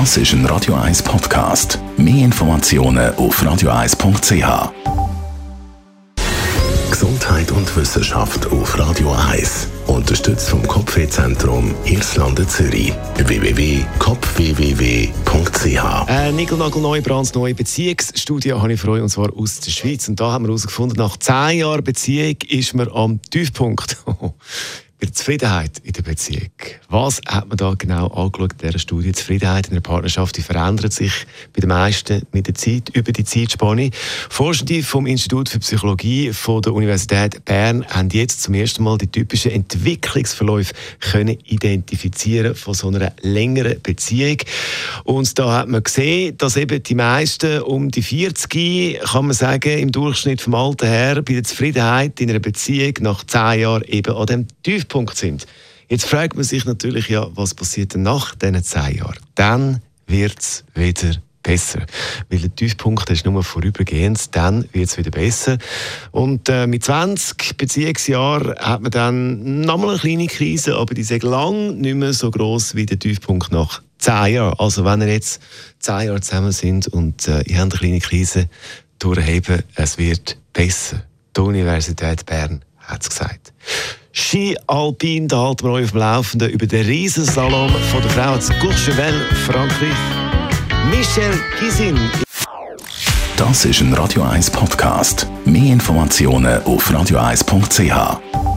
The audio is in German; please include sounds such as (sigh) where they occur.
Das ist ein Radio 1 Podcast. Mehr Informationen auf radio1.ch. Gesundheit und Wissenschaft auf Radio 1. Unterstützt vom Kopfwehzentrum Irlande Zürich. www.kopfwww.ch Äh, Nigelnagel brandneue Beziehungsstudie habe ich für euch, und zwar aus der Schweiz. Und da haben wir herausgefunden, nach zehn Jahren Beziehung ist man am Tiefpunkt. (laughs) Der Zufriedenheit in der Beziehung. Was hat man da genau angeschaut in dieser Studie? Die Zufriedenheit in der Partnerschaft die verändert sich bei den meisten mit der Zeit, über die Zeitspanne. Forschende vom Institut für Psychologie von der Universität Bern haben jetzt zum ersten Mal die typischen Entwicklungsverläufe können identifizieren von so einer längeren Beziehung. Und da hat man gesehen, dass eben die meisten um die 40, kann man sagen, im Durchschnitt vom Alter her bei der Zufriedenheit in einer Beziehung nach 10 Jahren eben an dem Tiefpunkt sind. Jetzt fragt man sich natürlich ja, was passiert denn nach diesen 10 Jahren? Dann wird es wieder besser. Weil der Tiefpunkt ist nur vorübergehend, dann wird es wieder besser. Und äh, mit 20 Beziehungsjahren hat man dann nochmal eine kleine Krise, aber die ist lang nicht mehr so groß wie der Tiefpunkt nach 10 Jahren. Also wenn ihr jetzt 10 Jahre zusammen sind und äh, ihr habt eine kleine Krise durchheben, es wird besser. Die Universität Bern hat es gesagt. Ski Alpin, da halten wir euch auf dem Laufenden über den Riesensalon von der Frau zu Courchevel, Frankreich. Michel Gisin. Das ist ein Radio 1 Podcast. Mehr Informationen auf radio1.ch.